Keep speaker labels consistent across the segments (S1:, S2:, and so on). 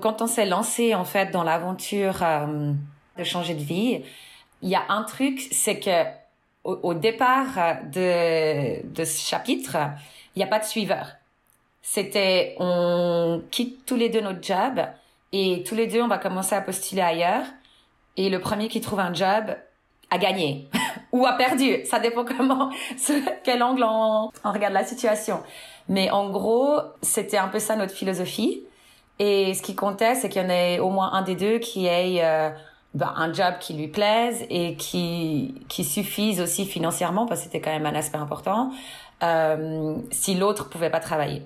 S1: Quand on s'est lancé en fait dans l'aventure euh, de changer de vie, il y a un truc, c'est que au, départ de, ce chapitre, il n'y a pas de suiveur. C'était on quitte tous les deux notre job et tous les deux on va commencer à postuler ailleurs et le premier qui trouve un job a gagné ou a perdu. Ça dépend comment, quel angle on regarde la situation. Mais en gros, c'était un peu ça notre philosophie. Et ce qui comptait, c'est qu'il y en ait au moins un des deux qui ait euh, ben, un job qui lui plaise et qui, qui suffise aussi financièrement, parce que c'était quand même un aspect important, euh, si l'autre pouvait pas travailler.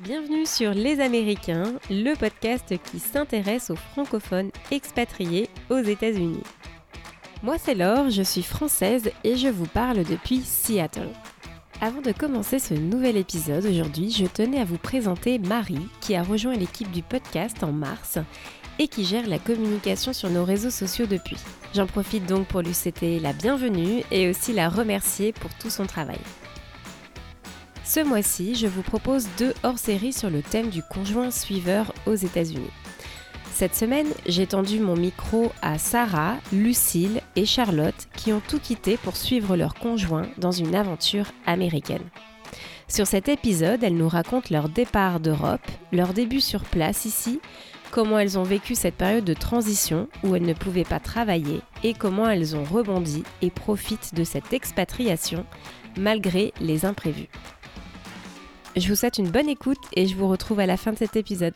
S2: Bienvenue sur Les Américains, le podcast qui s'intéresse aux francophones expatriés aux États-Unis. Moi c'est Laure, je suis française et je vous parle depuis Seattle. Avant de commencer ce nouvel épisode aujourd'hui, je tenais à vous présenter Marie qui a rejoint l'équipe du podcast en mars et qui gère la communication sur nos réseaux sociaux depuis. J'en profite donc pour lui souhaiter la bienvenue et aussi la remercier pour tout son travail. Ce mois-ci, je vous propose deux hors-séries sur le thème du conjoint suiveur aux États-Unis. Cette semaine, j'ai tendu mon micro à Sarah, Lucille et Charlotte qui ont tout quitté pour suivre leur conjoint dans une aventure américaine. Sur cet épisode, elles nous racontent leur départ d'Europe, leur début sur place ici, comment elles ont vécu cette période de transition où elles ne pouvaient pas travailler et comment elles ont rebondi et profitent de cette expatriation malgré les imprévus. Je vous souhaite une bonne écoute et je vous retrouve à la fin de cet épisode.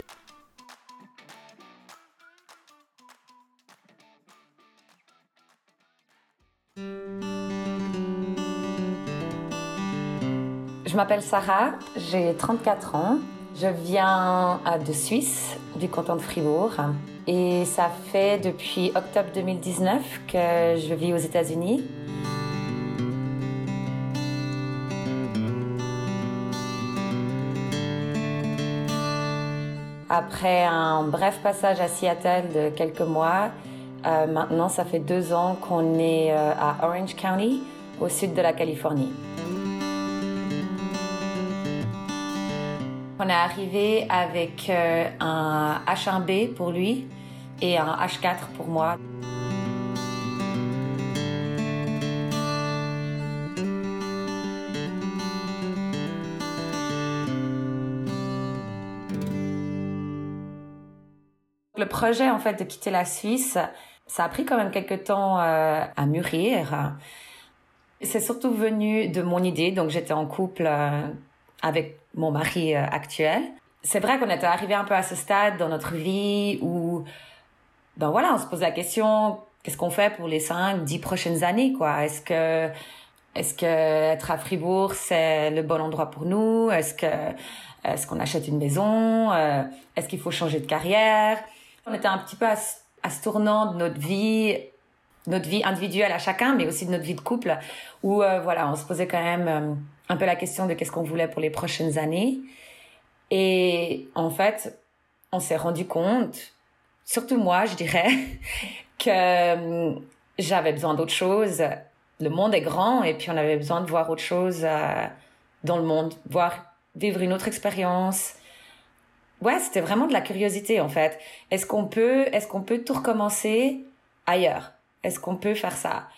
S1: Je m'appelle Sarah, j'ai 34 ans. Je viens de Suisse, du canton de Fribourg. Et ça fait depuis octobre 2019 que je vis aux États-Unis. Après un bref passage à Seattle de quelques mois, euh, maintenant ça fait deux ans qu'on est euh, à Orange County, au sud de la Californie. On est arrivé avec euh, un H1B pour lui et un H4 pour moi. Le projet en fait de quitter la Suisse, ça a pris quand même quelques temps euh, à mûrir. C'est surtout venu de mon idée, donc j'étais en couple euh, avec mon mari euh, actuel. C'est vrai qu'on était arrivé un peu à ce stade dans notre vie où, ben voilà, on se pose la question, qu'est-ce qu'on fait pour les cinq, dix prochaines années, quoi? Est-ce que, est-ce que être à Fribourg, c'est le bon endroit pour nous? Est-ce que, est-ce qu'on achète une maison? Euh, est-ce qu'il faut changer de carrière? On était un petit peu à, à ce tournant de notre vie notre vie individuelle à chacun, mais aussi de notre vie de couple, où euh, voilà, on se posait quand même un peu la question de qu'est-ce qu'on voulait pour les prochaines années. Et en fait, on s'est rendu compte, surtout moi, je dirais, que hum, j'avais besoin d'autre chose. Le monde est grand et puis on avait besoin de voir autre chose euh, dans le monde, voir vivre une autre expérience. Ouais, c'était vraiment de la curiosité en fait. Est-ce qu'on peut, est-ce qu'on peut tout recommencer ailleurs? Est-ce qu'on peut faire ça?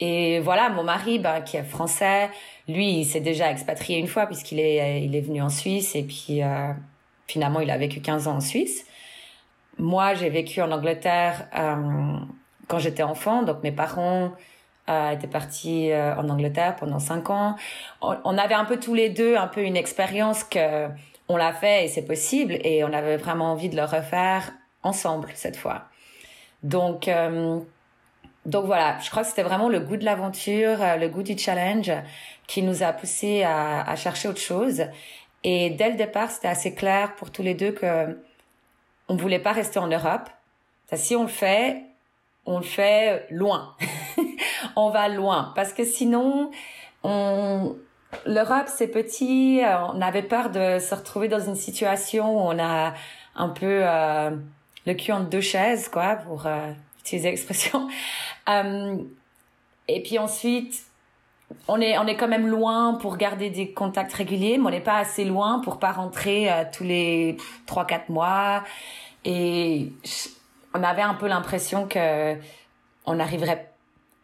S1: Et voilà, mon mari, ben, qui est français, lui, il s'est déjà expatrié une fois puisqu'il est, il est venu en Suisse et puis euh, finalement, il a vécu 15 ans en Suisse. Moi, j'ai vécu en Angleterre euh, quand j'étais enfant, donc mes parents euh, étaient partis euh, en Angleterre pendant 5 ans. On, on, avait un peu tous les deux un peu une expérience que on l'a fait et c'est possible et on avait vraiment envie de le refaire ensemble cette fois. Donc euh, donc voilà, je crois que c'était vraiment le goût de l'aventure, euh, le goût du challenge qui nous a poussé à, à, chercher autre chose. Et dès le départ, c'était assez clair pour tous les deux que on voulait pas rester en Europe. Si on le fait, on le fait loin. on va loin parce que sinon, on l'Europe c'est petit. On avait peur de se retrouver dans une situation où on a un peu euh, le cul entre deux chaises, quoi, pour euh, utiliser l'expression. Euh, Et puis ensuite, on est, on est quand même loin pour garder des contacts réguliers, mais on n'est pas assez loin pour pas rentrer euh, tous les trois quatre mois. Et on avait un peu l'impression que on n'arriverait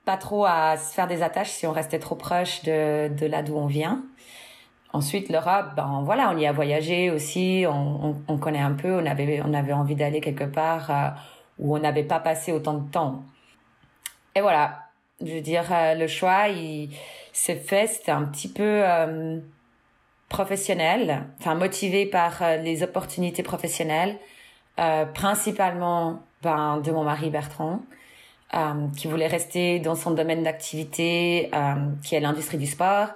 S1: pas trop à se faire des attaches si on restait trop proche de, de là d'où on vient. Ensuite, l'Europe, ben voilà, on y a voyagé aussi, on, on, connaît un peu, on avait, on avait envie d'aller quelque part euh, où on n'avait pas passé autant de temps. Et voilà, je veux dire, euh, le choix, il s'est fait, c'était un petit peu euh, professionnel, enfin motivé par les opportunités professionnelles, principalement ben, de mon mari Bertrand, qui voulait rester dans son domaine d'activité, qui est l'industrie du sport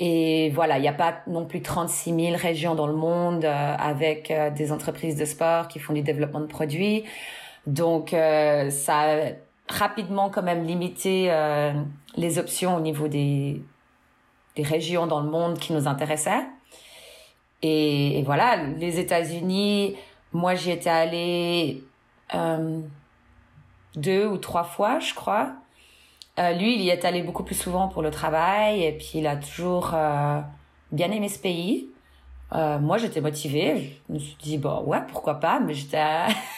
S1: et voilà, il n'y a pas non plus 36 000 régions dans le monde euh, avec euh, des entreprises de sport qui font du développement de produits. Donc, euh, ça a rapidement quand même limité les options au niveau des, des régions dans le monde qui nous intéressaient. Et, voilà, les États-Unis, moi j'y étais allée deux ou trois fois, je crois. Euh, lui, il y est allé beaucoup plus souvent pour le travail et puis il a toujours euh, bien aimé ce pays. Euh, moi, j'étais motivée. Je me suis dit, bon, ouais, pourquoi pas, mais j'étais,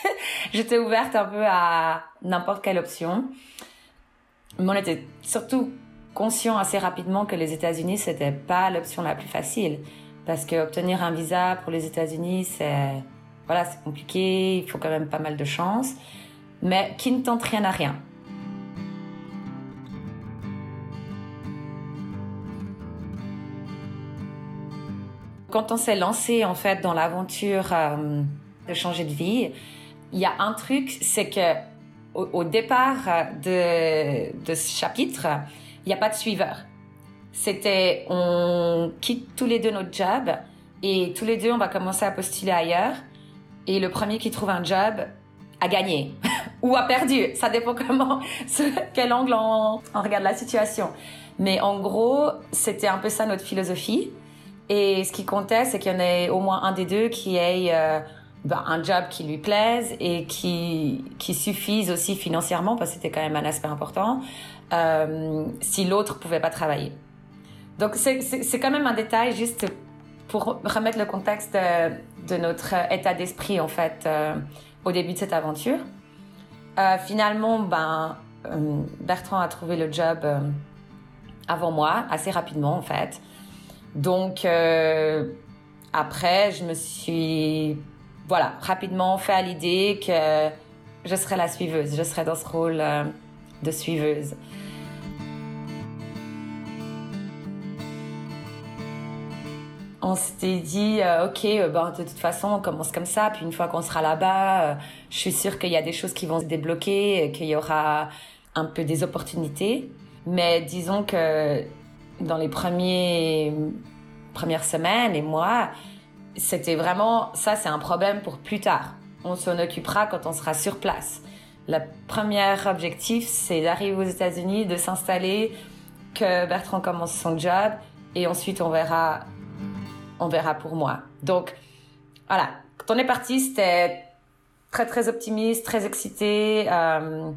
S1: j'étais ouverte un peu à n'importe quelle option. Mais on était surtout conscient assez rapidement que les États-Unis, c'était pas l'option la plus facile. Parce que obtenir un visa pour les États-Unis, c'est, voilà, c'est compliqué, il faut quand même pas mal de chance. Mais qui ne tente rien à rien. Quand on s'est lancé en fait dans l'aventure euh, de changer de vie, il y a un truc, c'est que au, départ de, ce chapitre, il n'y a pas de suiveur. C'était on quitte tous les deux notre job et tous les deux on va commencer à postuler ailleurs et le premier qui trouve un job a gagné ou a perdu. Ça dépend comment, quel angle on regarde la situation. Mais en gros, c'était un peu ça notre philosophie. Et ce qui comptait, c'est qu'il y en ait au moins un des deux qui ait euh, ben, un job qui lui plaise et qui, qui suffise aussi financièrement, parce que c'était quand même un aspect important, euh, si l'autre pouvait pas travailler. Donc c'est quand même un détail juste pour remettre le contexte de, de notre état d'esprit en fait euh, au début de cette aventure. Euh, finalement, ben, euh, Bertrand a trouvé le job avant moi, assez rapidement en fait. Donc euh, après, je me suis voilà rapidement fait à l'idée que je serais la suiveuse, je serais dans ce rôle euh, de suiveuse. on s'était dit, euh, ok, ben, de toute façon, on commence comme ça, puis une fois qu'on sera là-bas, je suis sûre qu'il y a des choses qui vont se débloquer, qu'il y aura un peu des opportunités. Mais disons que dans les premiers, premières semaines et mois, c'était vraiment, ça c'est un problème pour plus tard. On s'en occupera quand on sera sur place. Le premier objectif, c'est d'arriver aux États-Unis, de s'installer, que Bertrand commence son job, et ensuite on verra, on verra pour moi. Donc, voilà. Quand on est parti, c'était très très optimiste, très excité, euh,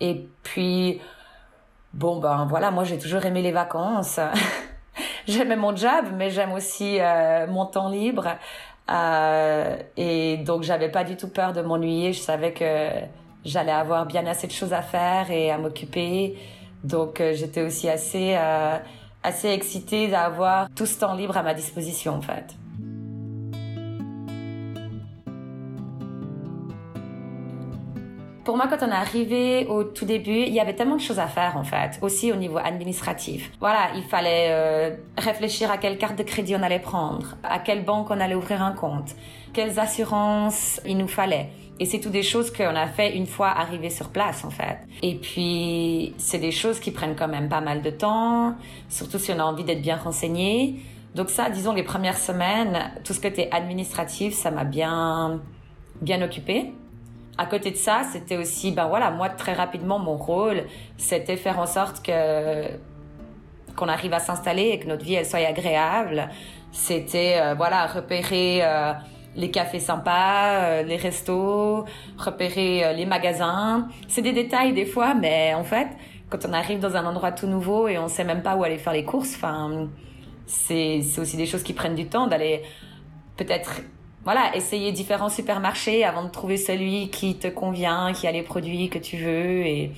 S1: et puis Bon ben voilà, moi j'ai toujours aimé les vacances. J'aimais mon job, mais j'aime aussi euh, mon temps libre. Euh, et donc j'avais pas du tout peur de m'ennuyer. Je savais que j'allais avoir bien assez de choses à faire et à m'occuper. Donc euh, j'étais aussi assez euh, assez excitée d'avoir tout ce temps libre à ma disposition en fait. Pour moi, quand on est arrivé au tout début, il y avait tellement de choses à faire en fait, aussi au niveau administratif. Voilà, il fallait euh, réfléchir à quelle carte de crédit on allait prendre, à quelle banque on allait ouvrir un compte, quelles assurances il nous fallait. Et c'est tout des choses qu'on a fait une fois arrivé sur place en fait. Et puis c'est des choses qui prennent quand même pas mal de temps, surtout si on a envie d'être bien renseigné. Donc ça, disons les premières semaines, tout ce était administratif, ça m'a bien bien occupé. À côté de ça, c'était aussi, ben voilà, moi très rapidement mon rôle, c'était faire en sorte que qu'on arrive à s'installer et que notre vie elle soit agréable. C'était euh, voilà repérer euh, les cafés sympas, euh, les restos, repérer les magasins. C'est des détails des fois, mais en fait, quand on arrive dans un endroit tout nouveau et on sait même pas où aller faire les courses, enfin, c'est aussi des choses qui prennent du temps d'aller peut-être voilà, essayer différents supermarchés avant de trouver celui qui te convient, qui a les produits que tu veux et,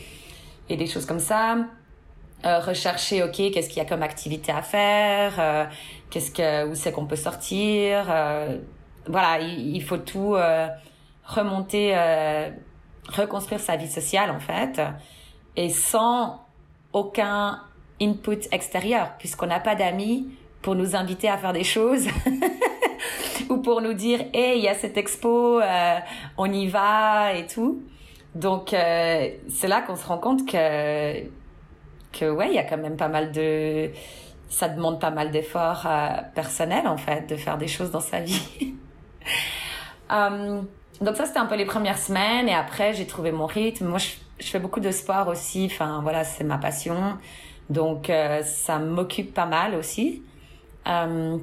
S1: et des choses comme ça. Euh, rechercher, ok, qu'est-ce qu'il y a comme activité à faire, euh, qu'est-ce que, où c'est qu'on peut sortir. Euh, voilà, il, il, faut tout euh, remonter, euh, reconstruire sa vie sociale en fait, et sans aucun input extérieur, puisqu'on n'a pas d'amis pour nous inviter à faire des choses. ou pour nous dire hey il y a cette expo euh, on y va et tout. Donc euh, c'est là qu'on se rend compte que que ouais il y a quand même pas mal de ça demande pas mal d'efforts euh, personnels en fait de faire des choses dans sa vie. Um, donc ça c'était un peu les premières semaines et après j'ai trouvé mon rythme. Moi je, je, fais beaucoup de sport aussi. Enfin voilà c'est ma passion. Donc euh, ça m'occupe pas mal aussi um,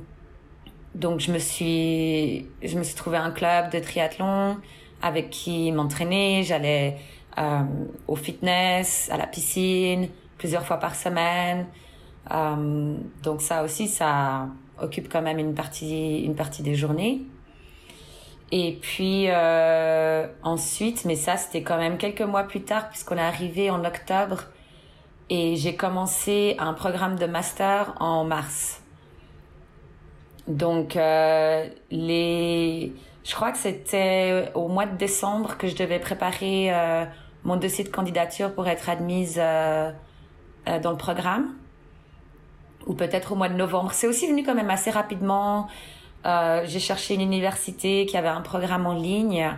S1: donc je me suis je me suis trouvé un club de triathlon avec qui m'entraîner. J'allais euh, au fitness, à la piscine plusieurs fois par semaine. Euh, donc ça aussi ça occupe quand même une partie une partie des journées. Et puis euh, ensuite, mais ça c'était quand même quelques mois plus tard puisqu'on est arrivé en octobre et j'ai commencé un programme de master en mars. Donc, euh, les... je crois que c'était au mois de décembre que je devais préparer euh, mon dossier de candidature pour être admise euh, euh dans le programme. Ou peut-être au mois de novembre. C'est aussi venu quand même assez rapidement. Euh, j'ai cherché une université qui avait un programme en ligne.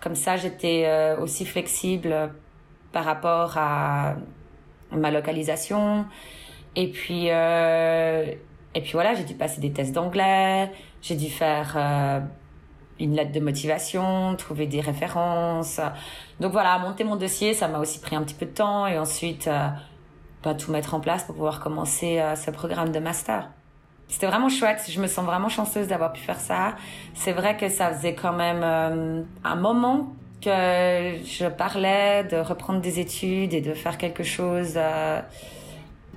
S1: Comme ça, j'étais euh, aussi flexible par rapport à ma localisation. Et puis, et puis voilà, j'ai dû passer des tests d'anglais, j'ai dû faire euh, une lettre de motivation, trouver des références. Donc voilà, monter mon dossier, ça m'a aussi pris un petit peu de temps et ensuite euh, bah, tout mettre en place pour pouvoir commencer euh, ce programme de master. C'était vraiment chouette, je me sens vraiment chanceuse d'avoir pu faire ça. C'est vrai que ça faisait quand même euh, un moment que je parlais de reprendre des études et de faire quelque chose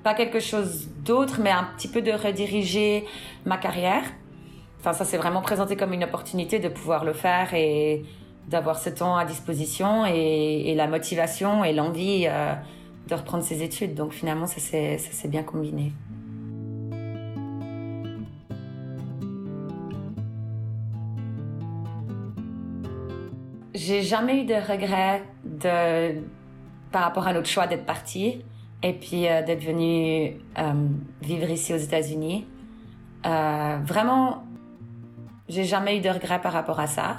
S1: pas quelque chose d'autre, mais un petit peu de rediriger ma carrière. Enfin, ça s'est vraiment présenté comme une opportunité de pouvoir le faire et d'avoir ce temps à disposition et, la motivation et l'envie euh, de reprendre ses études. Donc finalement, ça s'est bien combiné. J'ai jamais eu de regrets de, par rapport à notre choix d'être partie et puis euh, d'être venu euh, vivre ici aux États-Unis. Euh, vraiment, j'ai jamais eu de regrets par rapport à ça.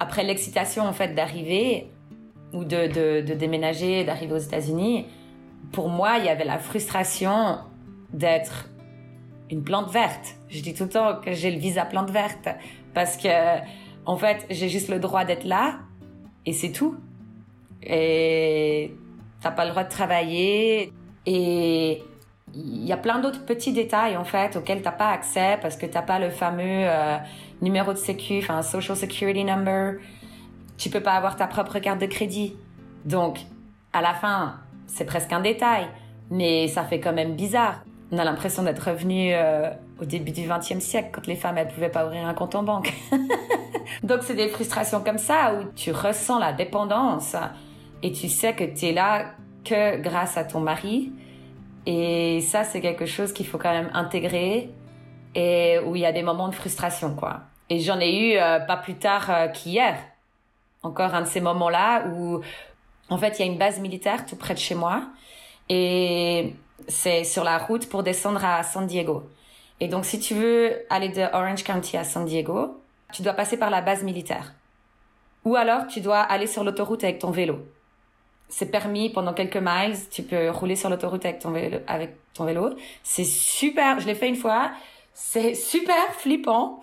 S1: Après l'excitation en fait d'arriver ou de, de, de déménager, d'arriver aux États-Unis, pour moi, il y avait la frustration d'être une plante verte. Je dis tout le temps que j'ai le visa plante verte parce que en fait, j'ai juste le droit d'être là et c'est tout. Et t'as pas le droit de travailler et il y a plein d'autres petits détails en fait auxquels t'as pas accès parce que t'as pas le fameux euh, numéro de sécu, enfin social security number. Tu peux pas avoir ta propre carte de crédit. Donc à la fin, c'est presque un détail, mais ça fait quand même bizarre. On a l'impression d'être revenu euh, au début du XXe siècle quand les femmes elles pouvaient pas ouvrir un compte en banque. Donc c'est des frustrations comme ça où tu ressens la dépendance et tu sais que tu es là que grâce à ton mari. Et ça, c'est quelque chose qu'il faut quand même intégrer et où il y a des moments de frustration, quoi. Et j'en ai eu euh, pas plus tard euh, qu'hier. Encore un de ces moments-là où, en fait, il y a une base militaire tout près de chez moi et c'est sur la route pour descendre à San Diego. Et donc, si tu veux aller de Orange County à San Diego, tu dois passer par la base militaire. Ou alors, tu dois aller sur l'autoroute avec ton vélo c'est permis pendant quelques miles. Tu peux rouler sur l'autoroute avec ton vélo. Avec ton vélo. C'est super. Je l'ai fait une fois. C'est super flippant.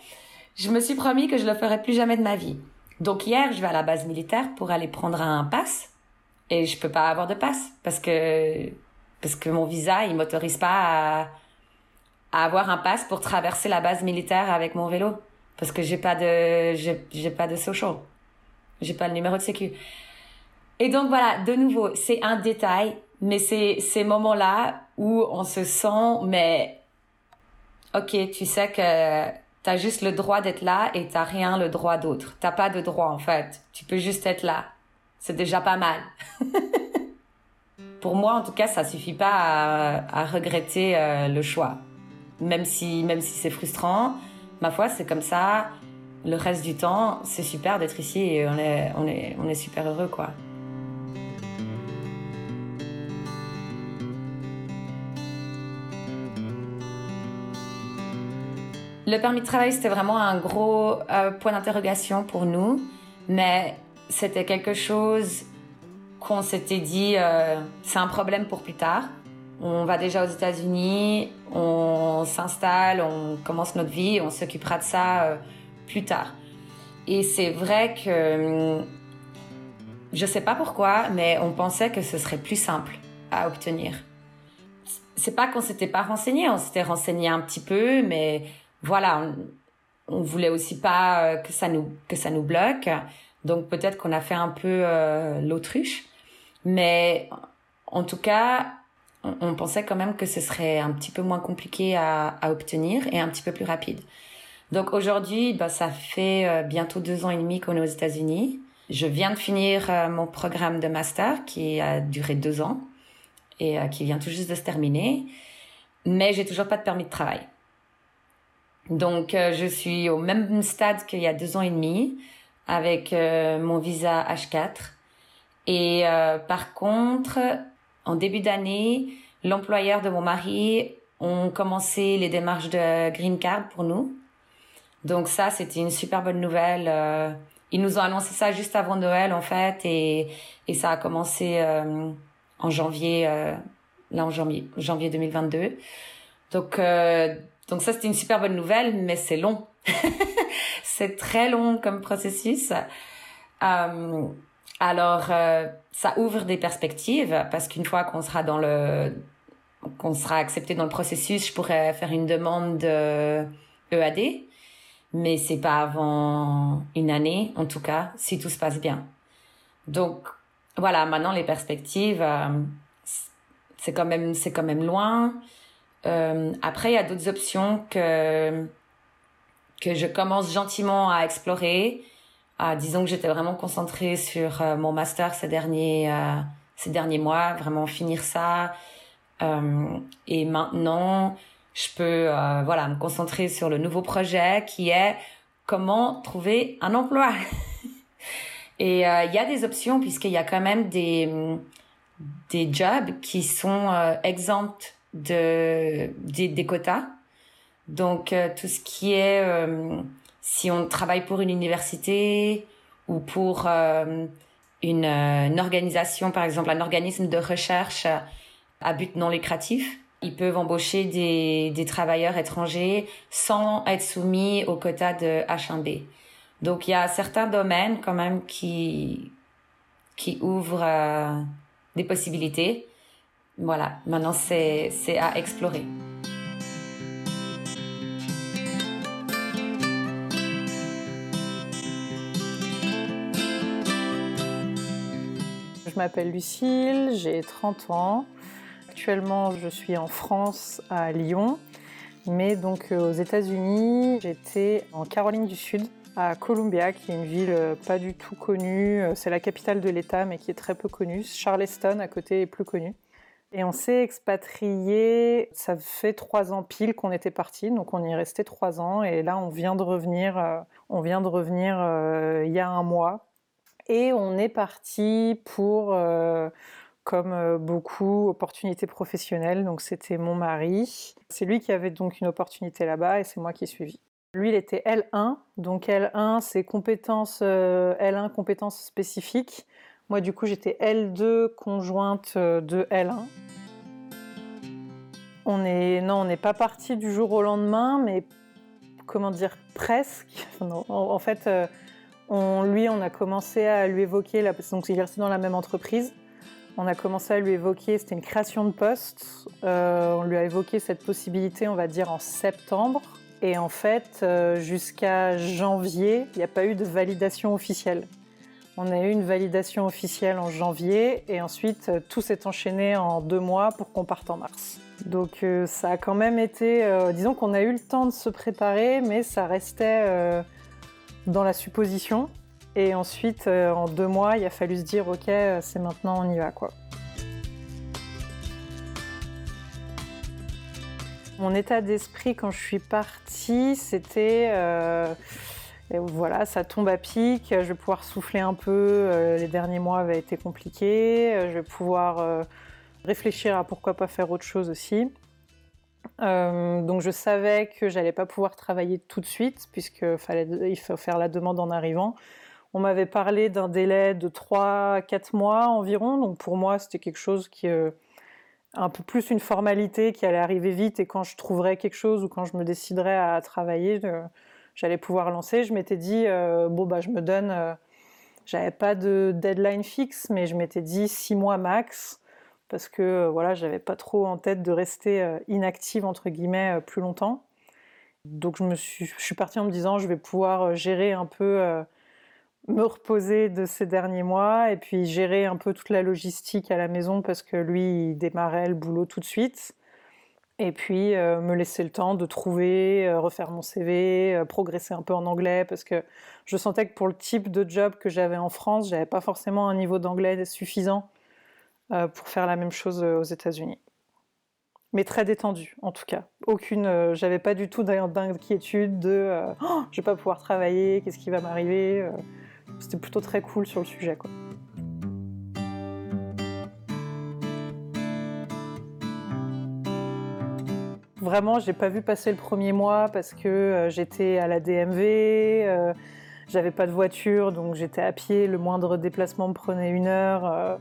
S1: Je me suis promis que je le ferai plus jamais de ma vie. Donc hier, je vais à la base militaire pour aller prendre un pass et je peux pas avoir de passe parce que parce que mon visa il m'autorise pas à, à avoir un pass pour traverser la base militaire avec mon vélo parce que j'ai pas de j'ai pas de social. J'ai pas le numéro de sécu. Et donc voilà, de nouveau, c'est un détail, Mais c'est ces moments-là où on se sent, mais ok, tu sais que t'as juste le droit d'être là et t'as rien le droit d'autre. T'as pas de droit en fait. Tu peux juste être là. C'est déjà pas mal. Pour moi, en tout cas, ça suffit pas à, regretter euh, le choix. Même si, même si c'est frustrant, ma foi, c'est comme ça. Le reste du temps, c'est super d'être ici et on est, on est, on est super heureux, quoi. Le permis de travail, c'était vraiment un gros euh, point d'interrogation pour nous, mais c'était quelque chose qu'on s'était dit, euh, c'est un problème pour plus tard. On va déjà aux États-Unis, on s'installe, on commence notre vie, on s'occupera de ça euh, plus tard. Et c'est vrai que je sais pas pourquoi, mais on pensait que ce serait plus simple à obtenir. C'est pas qu'on s'était pas renseigné, on s'était renseigné un petit peu, mais voilà, on, voulait aussi pas euh, que ça nous que ça nous bloque. Donc peut-être qu'on a fait un peu euh, l'autruche, mais en tout cas, on, pensait quand même que ce serait un petit peu moins compliqué à, obtenir et un petit peu plus rapide. Donc aujourd'hui, bah, ça fait euh, bientôt deux ans et demi qu'on est aux États-Unis. Je viens de finir mon programme de master qui a duré deux ans et qui vient tout juste de se terminer, mais j'ai toujours pas de permis de travail. Donc, euh, je suis au même stade qu'il y a deux ans et demi avec euh, mon visa H4. Et euh, par contre, en début d'année, l'employeur de mon mari ont commencé les démarches de green card pour nous. Donc ça, c'était une super bonne nouvelle. ils nous ont annoncé ça juste avant Noël en fait, et, et ça a commencé en janvier, là en janvier, janvier 2022. Donc donc ça, c'était une super bonne nouvelle, mais c'est long. c'est très long comme processus. Euh, alors, euh, ça ouvre des perspectives parce qu'une fois qu'on sera dans le, qu'on sera accepté dans le processus, je pourrais faire une demande de EAD, mais c'est pas avant une année, en tout cas, si tout se passe bien. Donc, voilà, maintenant les perspectives, euh, c'est quand même, c'est quand même loin. Euh, après, il y a d'autres options que que je commence gentiment à explorer. Ah, disons que j'étais vraiment concentrée sur euh, mon master ces derniers euh, ces derniers mois, vraiment finir ça. Euh, et maintenant, je peux voilà me concentrer sur le nouveau projet qui est comment trouver un emploi. et il y a des options puisqu'il y a quand même des des jobs qui sont exempts de, des, quotas. Donc euh, tout ce qui est euh, si on travaille pour une université ou pour euh, une, une, organisation, par exemple un organisme de recherche à but non lucratif, ils peuvent embaucher des, des travailleurs étrangers sans être soumis aux quotas de H1B. Donc il y a certains domaines quand même qui qui ouvrent des possibilités voilà, maintenant c'est à explorer.
S3: Je m'appelle Lucille, j'ai 30 ans. Actuellement, je suis en France, à Lyon. Mais donc euh, aux États-Unis, j'étais en Caroline du Sud, à Columbia, qui est une ville euh, pas du tout connue. Euh, c'est la capitale de l'État, mais qui est très peu connue. Charleston, à côté, est plus connue. Et on s'est expatrié, ça fait trois ans pile qu'on était parti, donc on y est resté trois ans. Et là, on vient de revenir, euh, on vient de revenir euh, il y a un mois. Et on est parti pour, euh, comme beaucoup, opportunités professionnelles. Donc c'était mon mari. C'est lui qui avait donc une opportunité là-bas et c'est moi qui ai suivi. Lui, il était L1, donc L1, c'est compétences, L1, compétences spécifiques. Moi, du coup, j'étais L2 conjointe euh, de L1. On est, non, on n'est pas parti du jour au lendemain, mais comment dire, presque. en, fait, euh, on, lui, on a commencé à lui évoquer, la, donc il dans la même entreprise. On a commencé à lui évoquer, c'était une création de poste. Euh, on lui a évoqué cette possibilité, on va dire, en septembre. Et en fait, jusqu'à janvier, il n'y a pas eu de validation officielle. On a eu une validation officielle en janvier et ensuite tout s'est enchaîné en deux mois pour qu'on parte en mars. Donc ça a quand même été, disons qu'on a eu le temps de se préparer, mais ça restait dans la supposition. Et ensuite, en deux mois, il a fallu se dire, ok, c'est maintenant, on y va quoi. Mon état d'esprit quand je suis partie, c'était euh, voilà, ça tombe à pic, je vais pouvoir souffler un peu. Euh, les derniers mois avaient été compliqués, euh, je vais pouvoir réfléchir à pourquoi pas faire autre chose aussi. donc je savais que j'allais pas pouvoir travailler tout de suite puisqu'il fallait il faut faire la demande en arrivant. On m'avait parlé d'un délai de 3-4 mois environ, donc pour moi c'était quelque chose qui un peu plus une formalité qui allait arriver vite et quand je trouverais quelque chose ou quand je me déciderais à travailler, j'allais pouvoir lancer. Je m'étais dit, euh, bon, bah, je me donne, euh, j'avais pas de deadline fixe, mais je m'étais dit six mois max parce que euh, voilà, j'avais pas trop en tête de rester inactive entre guillemets plus longtemps. Donc je me suis, je suis partie en me disant, je vais pouvoir gérer un peu me reposer de ces derniers mois et puis gérer un peu toute la logistique à la maison parce que lui, il démarrait le boulot tout de suite. Et puis euh, me laisser le temps de trouver, euh, refaire mon CV, euh, progresser un peu en anglais parce que je sentais que pour le type de job que j'avais en France, j'avais pas forcément un niveau d'anglais suffisant pour faire la même chose aux États-Unis. Mais très détendu en tout cas. Aucune, j'avais pas du tout d'inquiétude de oh, je vais pas pouvoir travailler, qu'est-ce qui va m'arriver. C'était plutôt très cool sur le sujet. Quoi. Vraiment, j'ai pas vu passer le premier mois parce que euh, j'étais à la DMV, euh, j'avais pas de voiture, donc j'étais à pied. Le moindre déplacement me prenait une heure.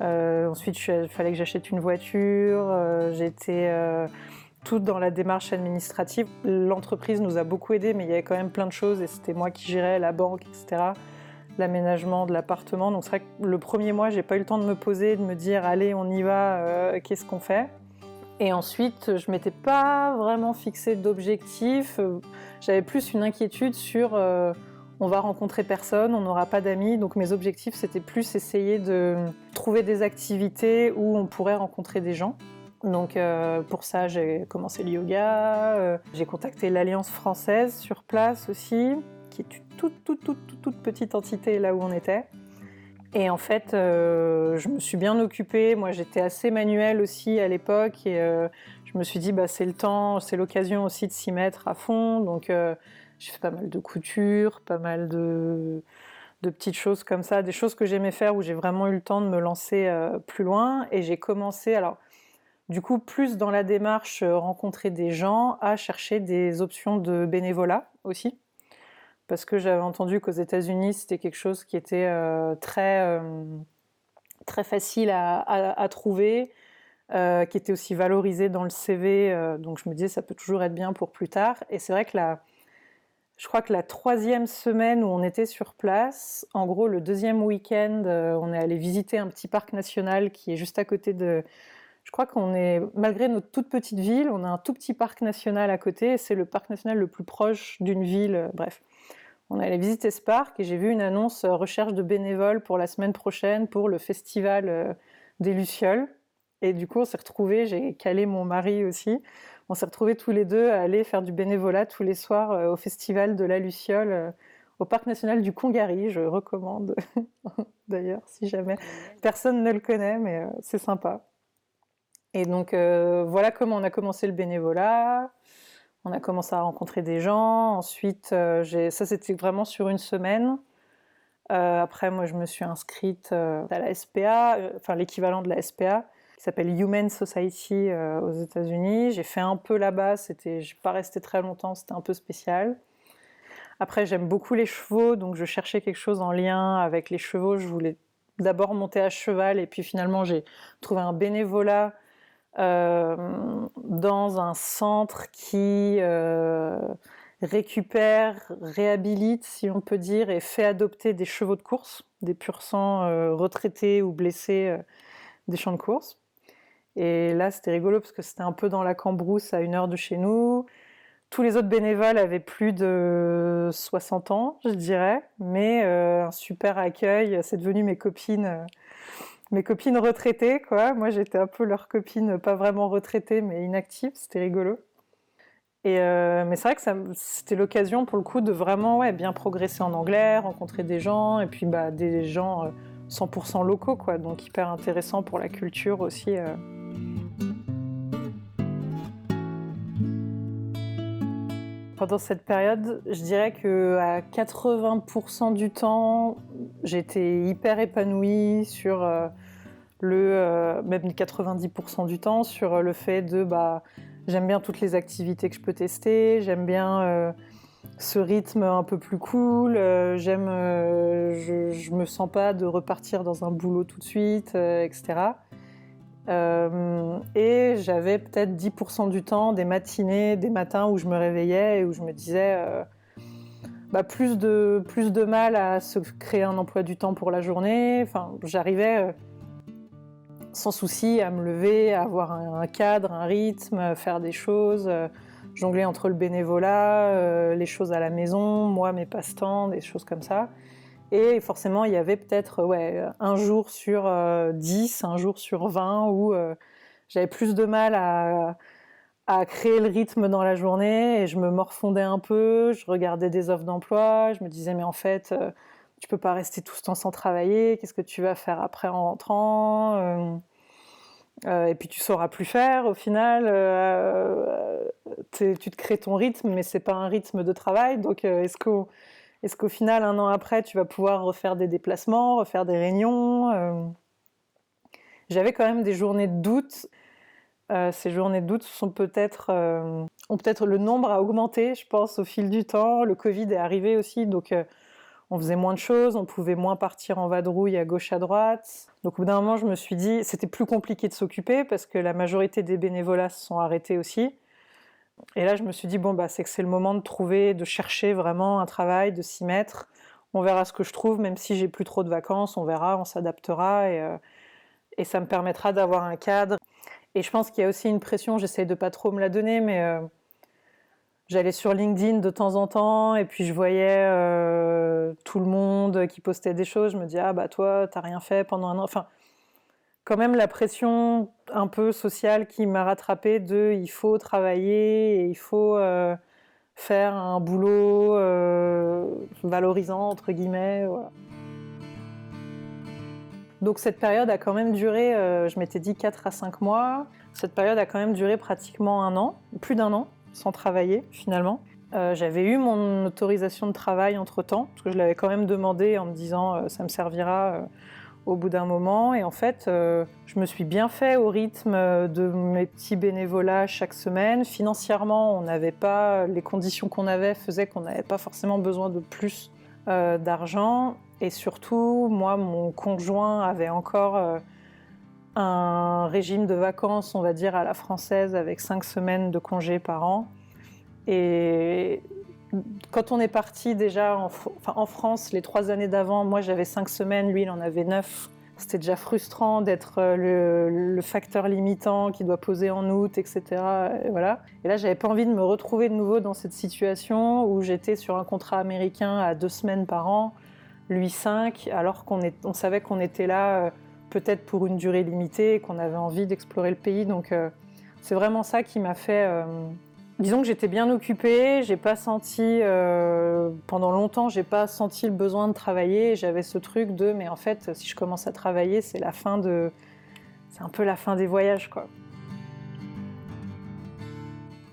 S3: Euh, ensuite, il fallait que j'achète une voiture. j'étais toute dans la démarche administrative. L'entreprise nous a beaucoup aidés, mais il y avait quand même plein de choses et c'était moi qui gérais la banque, etc l'aménagement de l'appartement. Donc c'est vrai que le premier mois, j'ai pas eu le temps de me poser, de me dire allez, on y va, qu'est-ce qu'on fait? Et ensuite, je m'étais pas vraiment fixé d'objectif. J'avais plus une inquiétude sur euh, on va rencontrer personne, on n'aura pas d'amis. Donc mes objectifs, c'était plus essayer de trouver des activités où on pourrait rencontrer des gens. Donc euh, pour ça, j'ai commencé le yoga, j'ai contacté l'Alliance française sur place aussi qui est une toute, toute, toute, toute petite entité là où on était. Et en fait, euh, je me suis bien occupée. Moi, j'étais assez manuelle aussi à l'époque. Et euh, je me suis dit, bah, c'est le temps, c'est l'occasion aussi de s'y mettre à fond. Donc, euh, j'ai fait pas mal de couture, pas mal de, de, petites choses comme ça, des choses que j'aimais faire où j'ai vraiment eu le temps de me lancer plus loin. Et j'ai commencé, alors, du coup, plus dans la démarche rencontrer des gens, à chercher des options de bénévolat aussi parce que j'avais entendu qu'aux États-Unis, c'était quelque chose qui était euh, très, euh, très facile à, trouver, euh, qui était aussi valorisé dans le CV. donc je me disais, ça peut toujours être bien pour plus tard. Et c'est vrai que la, je crois que la troisième semaine où on était sur place, en gros le deuxième week-end, on est allé visiter un petit parc national qui est juste à côté de... Je crois qu'on est, malgré notre toute petite ville, on a un tout petit parc national à côté. C'est le parc national le plus proche d'une ville. Bref, on allait visiter ce parc et j'ai vu une annonce euh, recherche de bénévoles pour la semaine prochaine pour le festival euh, des Lucioles. Et du coup, on s'est retrouvés, j'ai calé mon mari aussi. On s'est retrouvés tous les deux à aller faire du bénévolat tous les soirs euh, au festival de la Luciole au parc national du Congaree. Je recommande d'ailleurs, si jamais personne ne le connaît, mais c'est sympa. Et donc voilà comment on a commencé le bénévolat. On a commencé à rencontrer des gens. Ensuite, euh, ça c'était vraiment sur une semaine. Euh, après, moi, je me suis inscrite euh, à la SPA, enfin l'équivalent de la SPA, qui s'appelle Human Society aux États-Unis. J'ai fait un peu là-bas. C'était, j'ai pas resté très longtemps. C'était un peu spécial. Après, j'aime beaucoup les chevaux, donc je cherchais quelque chose en lien avec les chevaux. Je voulais d'abord monter à cheval, et puis finalement, j'ai trouvé un bénévolat dans un centre qui euh, récupère, réhabilite, si on peut dire, et fait adopter des chevaux de course, des pur sang euh, retraités ou blessés des champs de course. Et là, c'était rigolo parce que c'était un peu dans la cambrousse à une heure de chez nous. Tous les autres bénévoles avaient plus de 60 ans, je dirais, mais un super accueil. C'est devenu mes copines mes copines retraitées, quoi. Moi, j'étais un peu leur copine, pas vraiment retraitée, mais inactive. C'était rigolo. Et euh, mais c'est vrai que c'était l'occasion, pour le coup, de vraiment ouais, bien progresser en anglais, rencontrer des gens, et puis bah, des gens 100% euh, locaux, quoi. Donc hyper intéressant pour la culture aussi. Euh. Pendant cette période, je dirais que à 80% du temps, j'étais hyper épanouie sur le même 90% du temps sur le fait de bah J'aime bien toutes les activités que je peux tester, j'aime bien euh, ce rythme un peu plus cool, euh, j'aime, euh, je, je, me sens pas de repartir dans un boulot tout de suite, etc. et j'avais peut-être 10% du temps, des matinées, des matins où je me réveillais et où je me disais bah, plus, de, plus de mal à se créer un emploi du temps pour la journée. Enfin, j'arrivais sans souci à me lever, à avoir un, cadre, un rythme, faire des choses, euh, jongler entre le bénévolat, euh, les choses à la maison, moi, mes passe-temps, des choses comme ça. Et forcément, il y avait peut-être ouais, un jour sur 10, euh, un jour sur 20 où j'avais plus de mal à, à, créer le rythme dans la journée et je me morfondais un peu, je regardais des offres d'emploi, je me disais mais en fait tu peux pas rester tout ce temps sans travailler, qu'est-ce que tu vas faire après en rentrant euh, euh, Et puis tu sauras plus faire au final. Euh, tu te crées ton rythme, mais c'est pas un rythme de travail. Donc est-ce qu'au final, un an après, tu vas pouvoir refaire des déplacements, refaire des réunions J'avais quand même des journées de doute. ces journées de doute sont peut-être ont peut-être le nombre a augmenté, je pense, au fil du temps. Le Covid est arrivé aussi, donc on faisait moins de choses, on pouvait moins partir en vadrouille à gauche à droite. Donc au bout d'un moment, je me suis dit, c'était plus compliqué de s'occuper parce que la majorité des bénévolats se sont arrêtés aussi. Et là, je me suis dit, bon, bah, c'est que c'est le moment de trouver, de chercher vraiment un travail, de s'y mettre. On verra ce que je trouve, même si j'ai plus trop de vacances, on verra, on s'adaptera et, euh, ça me permettra d'avoir un cadre. Et je pense qu'il y a aussi une pression, j'essaie de pas trop me la donner, mais euh, J'allais sur LinkedIn de temps en temps et puis je voyais euh, tout le monde qui postait des choses. Je me dis ah bah toi t'as rien fait pendant un an. Enfin quand même la pression un peu sociale qui m'a rattrapée de il faut travailler et il faut euh, faire un boulot euh, valorisant entre guillemets. Donc cette période a quand même duré, je m'étais dit 4 à 5 mois. Cette période a quand même duré pratiquement un an, plus d'un an sans travailler finalement. Euh, j'avais eu mon autorisation de travail entre temps, parce que je l'avais quand même demandé en me disant euh, ça me servira euh, au bout d'un moment. Et en fait, je me suis bien fait au rythme de mes petits bénévolats chaque semaine. Financièrement, on n'avait pas les conditions qu'on avait faisaient qu'on n'avait pas forcément besoin de plus d'argent. Et surtout, moi, mon conjoint avait encore un régime de vacances, on va dire, à la française, avec cinq semaines de congés par an. Et quand on est parti déjà en, France, les trois années d'avant, moi j'avais cinq semaines, lui il en avait neuf. C'était déjà frustrant d'être euh, le, facteur limitant qui doit poser en août, etc. Et voilà. Et là, j'avais pas envie de me retrouver de nouveau dans cette situation où j'étais sur un contrat américain à deux semaines par an, lui cinq, alors qu'on on savait qu'on était là euh, peut-être pour une durée limitée, qu'on avait envie d'explorer le pays. Donc euh, c'est vraiment ça qui m'a fait. Euh, disons que j'étais bien occupée, j'ai pas senti euh, pendant longtemps, j'ai pas senti le besoin de travailler. J'avais ce truc de, mais en fait, si je commence à travailler, c'est la fin de, c'est un peu la fin des voyages, quoi.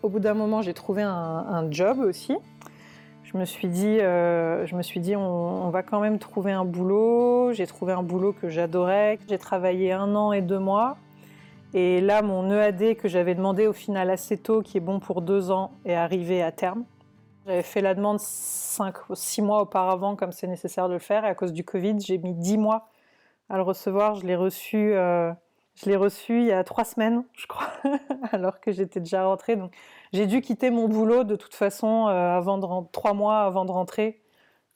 S3: Au bout d'un moment, j'ai trouvé un job aussi je me suis dit, euh, je me suis dit on, va quand même trouver un boulot. J'ai trouvé un boulot que j'adorais. J'ai travaillé un an et deux mois. Et là, mon EAD que j'avais demandé au final assez tôt, qui est bon pour deux ans, est arrivé à terme. J'avais fait la demande cinq, six mois auparavant, comme c'est nécessaire de le faire. Et à cause du Covid, j'ai mis dix mois à le recevoir. Je l'ai reçu. Euh, je l'ai reçu il y a trois semaines, je crois, alors que j'étais déjà rentrée. J'ai dû quitter mon boulot de toute façon euh, avant de trois mois avant de rentrer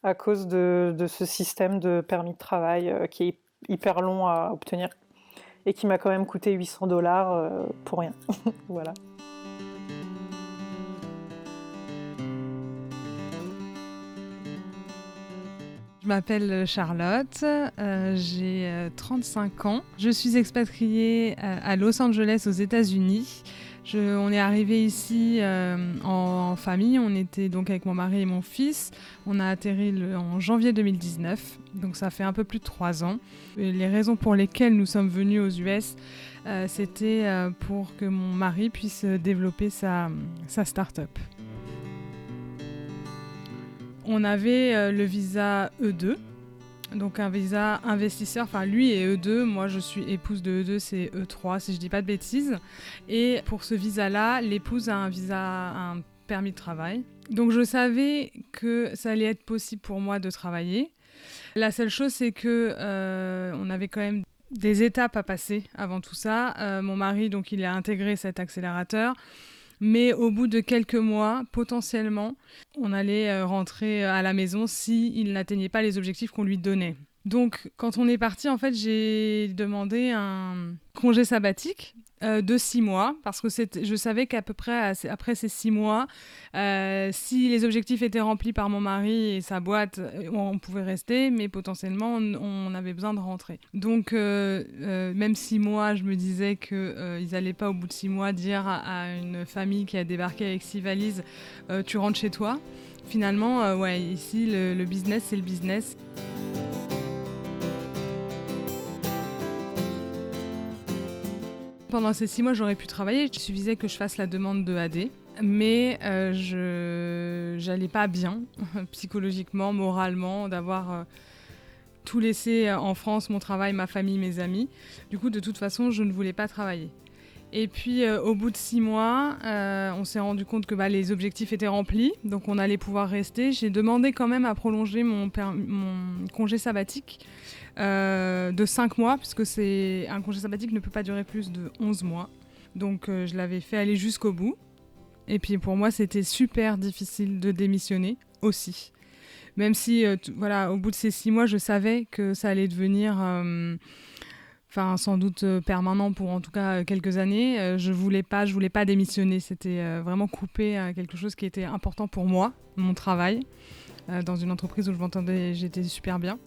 S3: à cause de, ce système de permis de travail euh, qui est hyper long à obtenir et qui m'a quand même coûté 800 dollars euh, pour rien. voilà.
S4: Je m'appelle Charlotte, euh, j'ai 35 ans. Je suis expatriée à Los Angeles aux États-Unis. on est arrivé ici en, famille, on était donc avec mon mari et mon fils. On a atterri en janvier 2019, donc ça fait un peu plus de trois ans. les raisons pour lesquelles nous sommes venus aux US, euh, c'était euh, pour que mon mari puisse développer sa, sa start-up. On avait euh, le visa E2, donc un visa investisseur, enfin lui est E2, moi je suis épouse de E2, c'est E3 si je dis pas de bêtises. Et pour ce visa-là, l'épouse a un visa, un permis de travail. Donc je savais que ça allait être possible pour moi de travailler. La seule chose c'est que on avait quand même des étapes à passer avant tout ça. Euh, mon mari, donc, il a intégré cet accélérateur. Mais au bout de quelques mois, potentiellement, on allait euh, rentrer à la maison s'il n'atteignait pas les objectifs qu'on lui donnait. Donc, quand on est parti, en fait, j'ai demandé un congé sabbatique euh, de six mois parce que je savais qu'à peu près après ces six mois, euh, si les objectifs étaient remplis par mon mari et sa boîte, euh, on, pouvait rester, mais potentiellement, on, avait besoin de rentrer. Donc, même six mois, je me disais qu'ils n'allaient pas au bout de six mois dire à, une famille qui a débarqué avec six valises, tu rentres chez toi. Finalement, ouais, ici, le business, c'est le business. Pendant ces six mois, j'aurais pu travailler. Il suffisait que je fasse la demande de AD. Mais euh, je n'allais pas bien, psychologiquement, moralement, d'avoir euh, tout laissé en France, mon travail, ma famille, mes amis. Du coup, de toute façon, je ne voulais pas travailler. Et puis, euh, au bout de six mois, on s'est rendu compte que bah, les objectifs étaient remplis, donc on allait pouvoir rester. J'ai demandé quand même à prolonger mon, congé sabbatique de 5 mois, puisque c'est un congé sabbatique ne peut pas durer plus de 11 mois. Donc euh, je l'avais fait aller jusqu'au bout. Et puis pour moi, c'était super difficile de démissionner aussi. Même si, euh, voilà, au bout de ces 6 mois, je savais que ça allait devenir enfin sans doute permanent pour en tout cas quelques années. je voulais pas, je voulais pas démissionner. C'était vraiment couper quelque chose qui était important pour moi, mon travail, dans une entreprise où je m'entendais, j'étais super bien.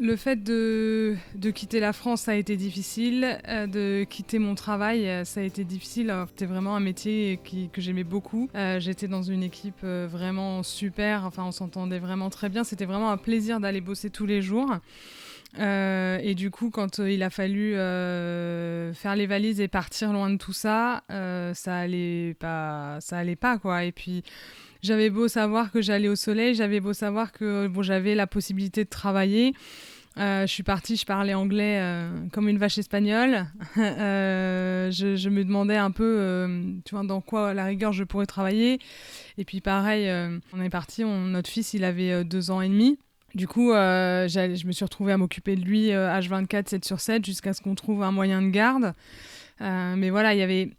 S4: Le fait de, quitter la France, ça a été difficile. Euh, de quitter mon travail, euh, ça a été difficile. C'était vraiment un métier que j'aimais beaucoup. Euh, j'étais dans une équipe vraiment super. Enfin, on s'entendait vraiment très bien. C'était vraiment un plaisir d'aller bosser tous les jours. et du coup, quand il a fallu faire les valises et partir loin de tout ça, ça allait pas, ça allait pas quoi. Et puis j'avais beau savoir que j'allais au soleil, j'avais beau savoir que bon, j'avais la possibilité de travailler. Euh, je suis partie, je parlais anglais euh, comme une vache espagnole. Euh, je, me demandais un peu, tu vois, dans quoi à la rigueur je pourrais travailler. Et puis pareil, on est parti, notre fils, il avait deux ans et demi. Du coup, je me suis retrouvée à m'occuper de lui H24, 7 sur 7, jusqu'à ce qu'on trouve un moyen de garde. mais voilà, il y avait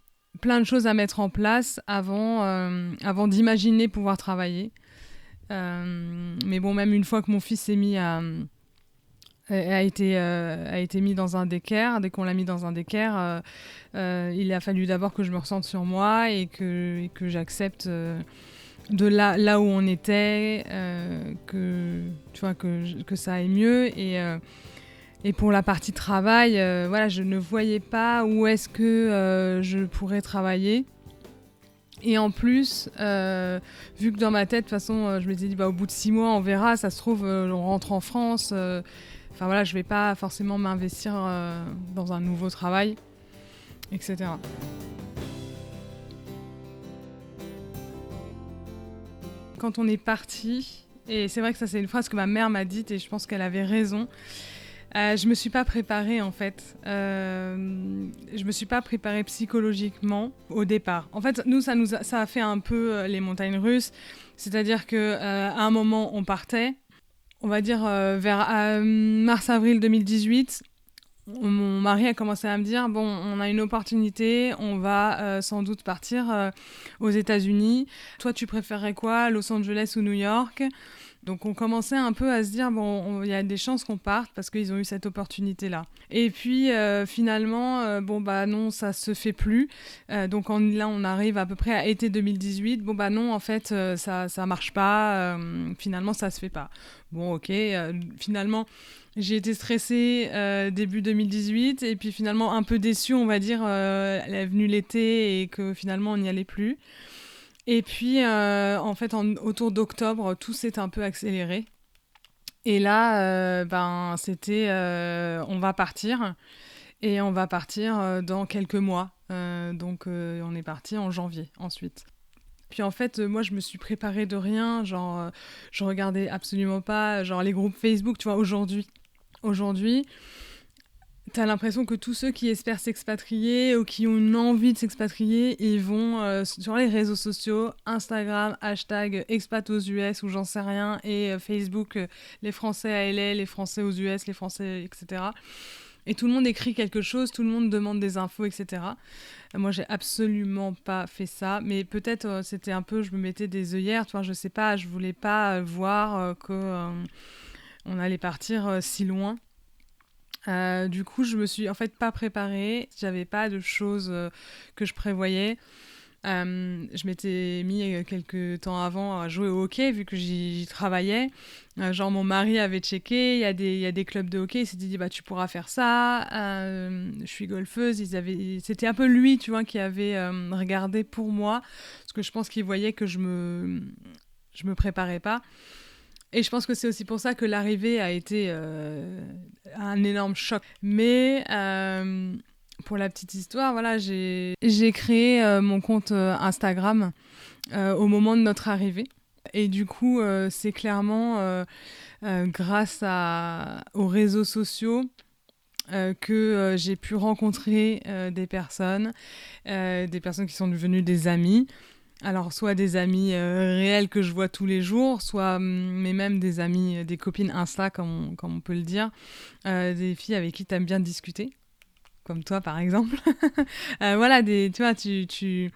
S4: plein de choses à mettre en place avant, avant d'imaginer pouvoir travailler. mais bon, même une fois que mon fils s'est mis a été, euh, a été mis dans un décaire. Dès qu'on l'a mis dans un décaire, euh, euh, il a fallu d'abord que je me ressente sur moi et que, que j'accepte de là, là où on était, que, tu vois, que, que ça aille mieux. Et pour la partie travail, voilà, je ne voyais pas où est-ce que je pourrais travailler. Et en plus, vu que dans ma tête, de toute façon, je me dit, bah, au bout de six mois, on verra, ça se trouve, on rentre en France. Enfin voilà, je vais pas forcément m'investir euh, dans un nouveau travail, etc. Quand on est parti, et c'est vrai que ça c'est une phrase que ma mère m'a dite et je pense qu'elle avait raison. Euh, je me suis pas préparée en fait. Euh, je me suis pas préparée psychologiquement au départ. En fait, nous ça nous ça a fait un peu euh, les montagnes russes, c'est-à-dire que à un moment on partait, on va dire euh, vers euh, mars-avril 2018, mon mari a commencé à me dire bon, on a une opportunité, on va euh, sans doute partir aux États-Unis. Toi, tu préférerais quoi, Los Angeles ou New York? Donc on commençait un peu à se dire, bon, il y a des chances qu'on parte parce qu'ils ont eu cette opportunité-là. Et puis euh, finalement, euh, bon, bah non, ça se fait plus. Euh, donc là, on arrive à peu près à été 2018. Bon, bah non, en fait, ça, marche pas. finalement, ça se fait pas. Bon, ok, finalement. J'ai été stressée début 2018 et puis finalement un peu déçue, on va dire, elle est venue l'été et que finalement on n'y allait plus. Et puis, euh, en fait, autour d'octobre, tout s'est un peu accéléré. Et là, euh, ben, c'était euh, on va partir. Et on va partir dans quelques mois. donc, on est parti en janvier ensuite. Puis en fait, moi, je me suis préparée de rien. Genre, je regardais absolument pas genre les groupes Facebook, tu vois, aujourd'hui. Aujourd'hui, T'as l'impression que tous ceux qui espèrent s'expatrier ou qui ont une envie de s'expatrier, ils vont euh, sur les réseaux sociaux, Instagram, hashtag expat aux US ou j'en sais rien, et euh, Facebook, euh, les Français à LA, les Français aux US, les Français, etc. Et tout le monde écrit quelque chose, tout le monde demande des infos, etc. Moi, j'ai absolument pas fait ça, mais peut-être c'était un peu, je me mettais des œillères, tu vois, je sais pas, je voulais pas voir que on allait partir si loin. Euh, du coup, je me suis en fait pas préparée. J'avais pas de choses euh, que je prévoyais. Euh, je m'étais mis quelques temps avant à jouer au hockey vu que j'y travaillais. genre mon mari avait checké, il y, a des, clubs de hockey, il s'était dit bah tu pourras faire ça. je suis golfeuse, ils avaient, c'était un peu lui tu vois qui avait regardé pour moi parce que je pense qu'il voyait que je me je me préparais pas. Et je pense que c'est aussi pour ça que l'arrivée a été euh, un énorme choc. Mais euh, pour la petite histoire, voilà, j'ai créé euh, mon compte Instagram au moment de notre arrivée. Et du coup, c'est clairement grâce aux réseaux sociaux que j'ai pu rencontrer des personnes, des personnes qui sont devenues des amis. Alors, soit des amis euh, réels que je vois tous les jours, soit, hum, mais même des amis, euh, des copines Insta, comme on, peut le dire, euh, des filles avec qui tu aimes bien discuter, comme toi par exemple. voilà, des, tu vois, tu, tu,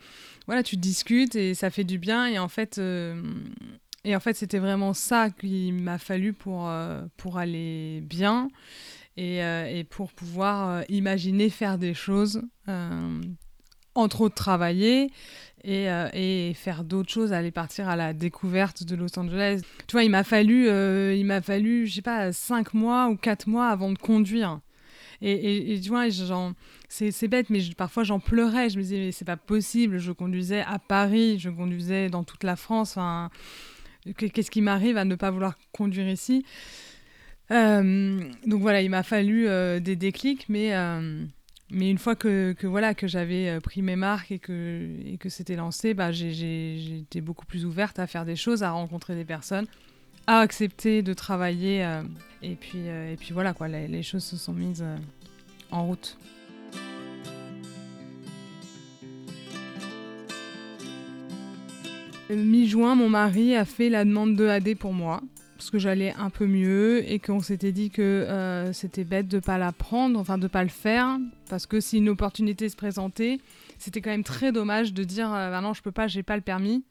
S4: voilà, tu discutes et ça fait du bien. Et en fait, en fait c'était vraiment ça qu'il m'a fallu pour, pour aller bien et, et pour pouvoir imaginer faire des choses, entre autres travailler et, euh, et faire d'autres choses, aller partir à la découverte de Los Angeles. Tu vois, il m'a fallu, euh, il m'a fallu, je sais pas, cinq mois ou quatre mois avant de conduire. Et, tu vois, c'est bête, mais parfois j'en pleurais. Je me disais, mais c'est pas possible. Je conduisais à Paris, je conduisais dans toute la France. Enfin, Qu'est-ce qui m'arrive à ne pas vouloir conduire ici? Euh, Donc voilà, il m'a fallu des déclics, mais mais une fois que, que voilà que j'avais euh, pris mes marques et que, et que c'était lancé, bah, été beaucoup plus ouverte à faire des choses, à rencontrer des personnes, à accepter de travailler. Euh, et, puis, euh, et puis voilà, quoi, les choses se sont mises en route. Mi-juin, mon mari a fait la demande de AD pour moi parce que j'allais un peu mieux et qu'on s'était dit que euh, c'était bête de pas la prendre, enfin de pas le faire, parce que si une opportunité se présentait, c'était quand même très dommage de dire euh, bah non je peux pas, j'ai pas le permis,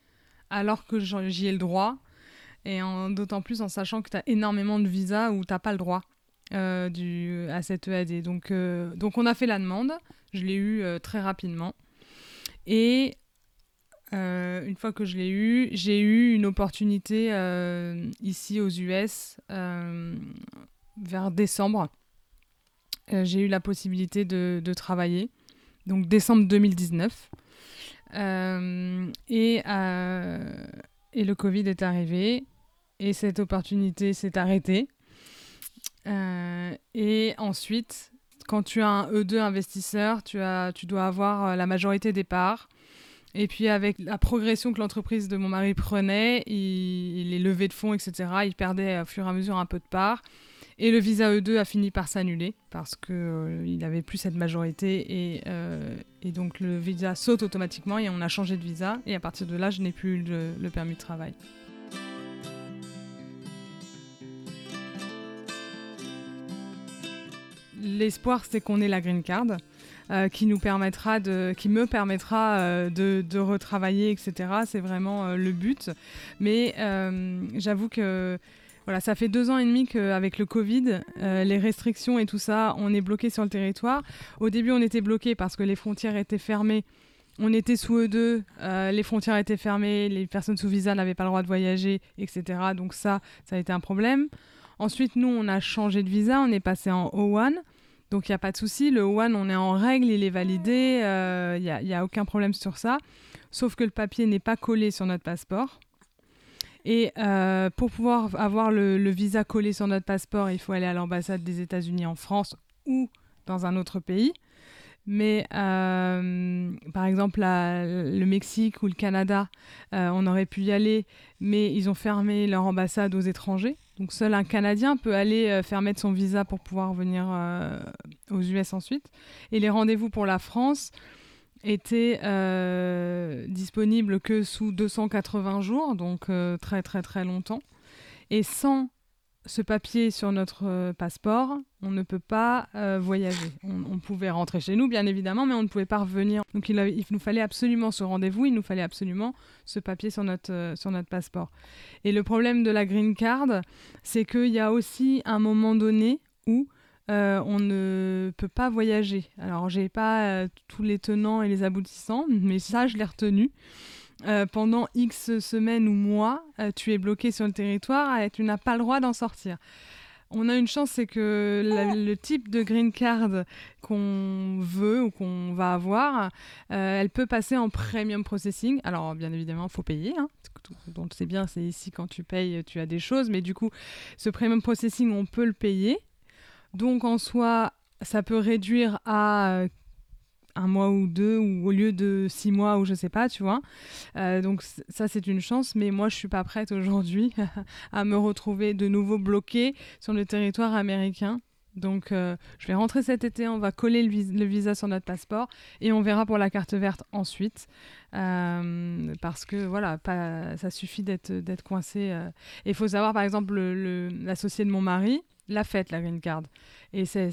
S4: alors que j'y ai le droit, et d'autant plus en sachant que tu as énormément de visas où t'as pas le droit euh, du, à cette EAD. Donc, donc on a fait la demande, je l'ai eu très rapidement. Et euh, une fois que je l'ai eu, j'ai eu une opportunité euh, ici aux US euh, vers décembre. j'ai eu la possibilité de, de, travailler, donc décembre 2019. et, et le Covid est arrivé et cette opportunité s'est arrêtée. et ensuite, quand tu as un E2 investisseur, tu, as, tu dois avoir la majorité des parts. Et puis avec la progression que l'entreprise de mon mari prenait, il, les levées de fonds, etc., il perdait au fur et à mesure un peu de part. Et le visa E2 a fini par s'annuler parce qu'il euh, n'avait plus cette majorité et, euh, et, donc le visa saute automatiquement et on a changé de visa et à partir de là je n'ai plus le, le permis de travail. l'espoir, c'est qu'on ait la green card. De, qui me permettra de, de, retravailler, etc. C'est vraiment le but. Mais j'avoue que voilà, ça fait deux ans et demi qu'avec le Covid, euh, les restrictions et tout ça, on est bloqué sur le territoire. Au début, on était bloqué parce que les frontières étaient fermées. On était sous E2, euh, les frontières étaient fermées, les personnes sous visa n'avaient pas le droit de voyager, etc. Donc ça, ça a été un problème. Ensuite, nous, on a changé de visa, on est passé en O1. Donc il n'y a pas de souci, le O1, on est en règle, il est validé, il euh, n'y a, y a aucun problème sur ça. Sauf que le papier n'est pas collé sur notre passeport. Et euh, pour pouvoir avoir le, visa collé sur notre passeport, il faut aller à l'ambassade des États-Unis en France ou dans un autre pays. Mais euh, par exemple, le Mexique ou le Canada, euh, on aurait pu y aller, mais ils ont fermé leur ambassade aux étrangers. Donc seul un Canadien peut aller faire mettre son visa pour pouvoir venir aux US ensuite. Et les rendez-vous pour la France, était euh, disponible que sous 280 jours, donc euh, très très très longtemps. Et sans ce papier sur notre euh, passeport, on ne peut pas voyager. On, pouvait rentrer chez nous, bien évidemment, mais on ne pouvait pas revenir. Donc il, nous fallait absolument ce rendez-vous, il nous fallait absolument ce papier sur notre, sur notre passeport. Et le problème de la green card, c'est qu'il y a aussi un moment donné où euh, on ne peut pas voyager. Alors, j'ai pas euh, tous les tenants et les aboutissants, mais ça, je l'ai retenu. Euh, pendant X semaines ou mois, tu es bloqué sur le territoire et tu n'as pas le droit d'en sortir. On a une chance, c'est que le type de green card qu'on veut ou qu'on va avoir, elle peut passer en premium processing. Alors, bien évidemment, il faut payer. Hein. On le sait bien, c'est ici quand tu payes, tu as des choses. Mais du coup, ce premium processing, on peut le payer. Donc en soi, ça peut réduire à euh, un mois ou deux, ou au lieu de six mois, ou je sais pas, tu vois. Euh, donc ça, c'est une chance, mais moi, je suis pas prête aujourd'hui à me retrouver de nouveau bloquée sur le territoire américain. Donc, euh, je vais rentrer cet été, on va coller le, visa sur notre passeport et on verra pour la carte verte ensuite. parce que voilà, pas, ça suffit d'être coincé. Il faut savoir, par exemple, l'associé de mon mari, l'a faite, la green card. Et c'est,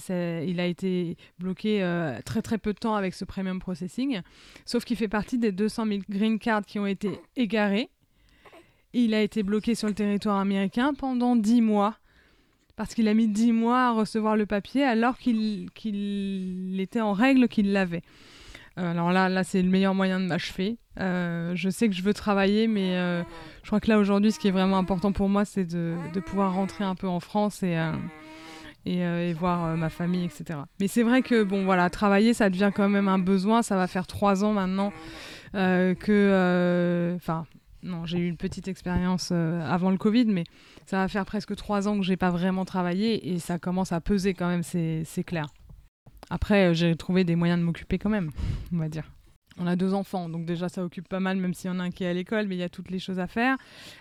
S4: il a été bloqué euh, très très peu de temps avec ce premium processing. Sauf qu'il fait partie des 200 000 green cards qui ont été égarés. Il a été bloqué sur le territoire américain pendant 10 mois. Parce qu'il a mis 10 mois à recevoir le papier alors qu'il, qu'il était en règle qu'il l'avait. Euh, alors là, là c'est le meilleur moyen de m'achever. Euh, je sais que je veux travailler, mais euh, je crois que là aujourd'hui, ce qui est vraiment important pour moi, c'est de, pouvoir rentrer un peu en France et, et, et, voir ma famille, etc. Mais c'est vrai que bon, voilà, travailler, ça devient quand même un besoin. Ça va faire trois ans maintenant que, enfin, non, j'ai eu une petite expérience avant le Covid, mais ça va faire presque trois ans que j'ai pas vraiment travaillé et ça commence à peser quand même, c'est clair. Après, euh, j'ai trouvé des moyens de m'occuper quand même, on va dire. On a deux enfants, donc déjà ça occupe pas mal, même s'il y en a un qui est à l'école, mais il y a toutes les choses à faire.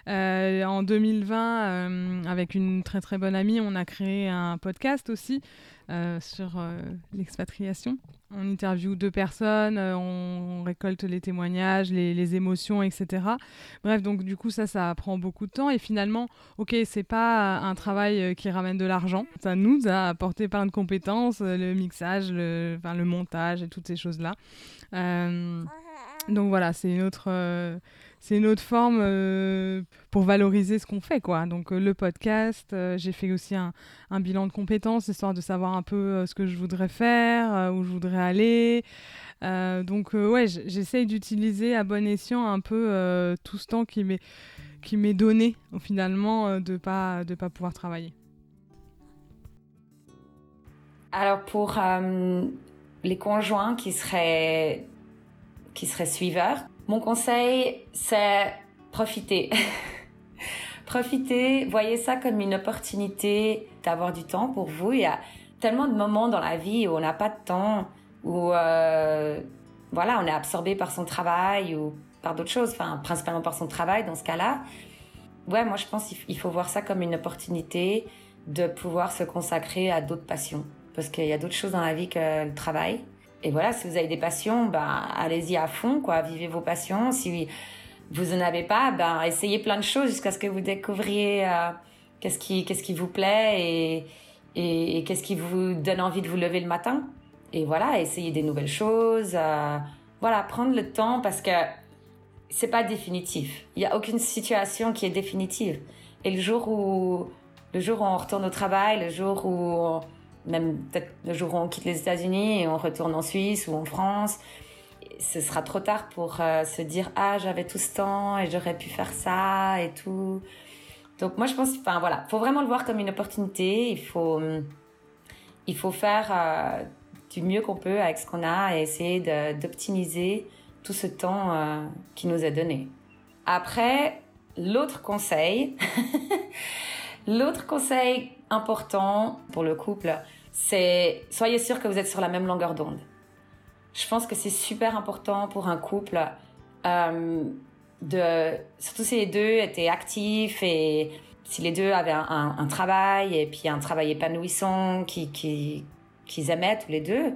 S4: Euh, en 2020, euh, avec une très très bonne amie, on a créé un podcast aussi euh, sur euh, l'expatriation. On interviewe deux personnes, euh, on récolte les témoignages, les, émotions, etc. Bref, donc du coup, ça, ça prend beaucoup de temps. Et finalement, ok, c'est pas un travail qui ramène de l'argent. Ça nous a apporté plein de compétences, le mixage, le, enfin, le montage et toutes ces choses-là. donc voilà, c'est une autre c'est une autre forme euh, pour valoriser ce qu'on fait, quoi. Donc euh, le podcast, euh, j'ai fait aussi un, bilan de compétences, histoire de savoir un peu ce que je voudrais faire, où je voudrais aller. donc ouais, j'essaye d'utiliser à bon escient un peu tout ce temps qui m'est qui m'est donné finalement de pas de pas pouvoir travailler.
S1: Alors pour les conjoints qui seraient qui seraient suiveurs, mon conseil, c'est profiter. profiter, voyez ça comme une opportunité d'avoir du temps pour vous. Il y a tellement de moments dans la vie où on n'a pas de temps, où euh, voilà, on est absorbé par son travail ou par d'autres choses, enfin principalement par son travail dans ce cas-là. Ouais, moi je pense qu'il faut voir ça comme une opportunité de pouvoir se consacrer à d'autres passions. Parce qu'il y a d'autres choses dans la vie que le travail. Et voilà, si vous avez des passions, ben, allez-y à fond, quoi. Vivez vos passions. Si vous en avez pas, ben, essayez plein de choses jusqu'à ce que vous découvriez euh, qu'est-ce qui, qu'est-ce qui vous plaît et, et, qu'est-ce qui vous donne envie de vous lever le matin. Et voilà, essayer des nouvelles choses. Euh, voilà, prendre le temps parce que c'est pas définitif. Il n'y a aucune situation qui est définitive. Et le jour où, le jour où on retourne au travail, le jour où, même peut-être le jour où on quitte les États-Unis et on retourne en Suisse ou en France, ce sera trop tard pour euh, se dire ah j'avais tout ce temps et j'aurais pu faire ça et tout. Donc moi je pense, enfin voilà, faut vraiment le voir comme une opportunité. Il faut, il faut faire euh, du mieux qu'on peut avec ce qu'on a et essayer d'optimiser tout ce temps euh, qui nous est donné. Après, l'autre conseil, l'autre conseil important pour le couple, c'est soyez sûr que vous êtes sur la même longueur d'onde. Je pense que c'est super important pour un couple euh, de, surtout si les deux étaient actifs et si les deux avaient un, travail et puis un travail épanouissant qui, qui, qu'ils aimaient tous les deux,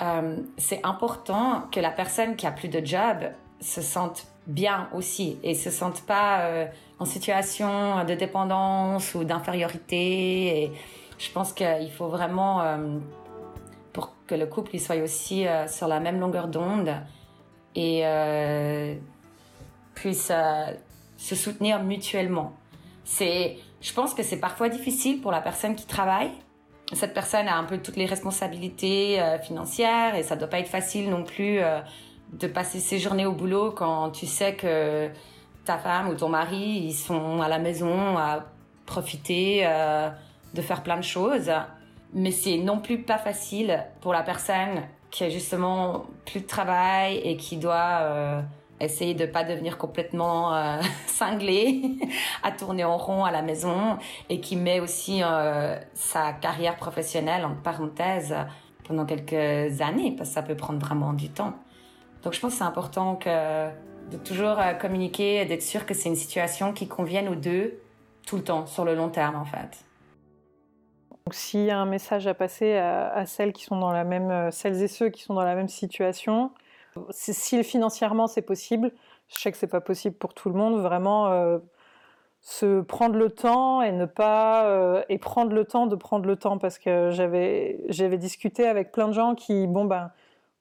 S1: euh, c'est important que la personne qui a plus de job se sente bien aussi et se sente pas euh, en situation de dépendance ou d'infériorité. Et je pense qu'il faut vraiment pour que le couple il soit aussi euh, sur la même longueur d'onde et euh, puisse euh, se soutenir mutuellement. C'est, je pense que c'est parfois difficile pour la personne qui travaille. Cette personne a un peu toutes les responsabilités financières et ça doit pas être facile non plus de passer ses journées au boulot quand tu sais que ta femme ou ton mari ils sont à la maison à profiter de faire plein de choses mais c'est non plus pas facile pour la personne qui a justement plus de travail et qui doit euh, essayer de pas devenir complètement euh, à tourner en rond à la maison et qui met aussi euh, sa carrière professionnelle en parenthèse pendant quelques années parce que ça peut prendre vraiment du temps. Donc je pense que c'est important de toujours communiquer, d'être sûr que c'est une situation qui convienne aux deux tout le temps, sur le long terme en fait.
S3: Donc s'il y a un message à passer à, celles qui sont dans la même, euh, celles et ceux qui sont dans la même situation, si financièrement c'est possible, je sais que c'est pas possible pour tout le monde, vraiment euh, se prendre le temps et ne pas euh, et prendre le temps de prendre le temps parce que j'avais j'avais discuté avec plein de gens qui bon ben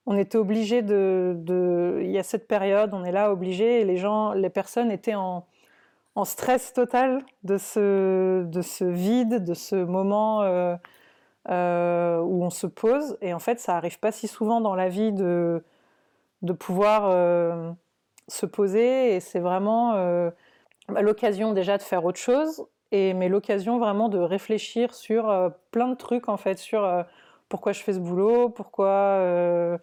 S3: on était obligé de, il y a cette période on est là obligé et les gens les personnes étaient en stress total de ce, de ce vide, de ce moment euh, euh, où on se pose. Et en fait, ça arrive pas si souvent dans la vie de, de pouvoir euh, se poser. Et c'est vraiment l'occasion déjà de faire autre chose, et, mais l'occasion vraiment de réfléchir sur plein de trucs, en fait, sur pourquoi je fais ce boulot, pourquoi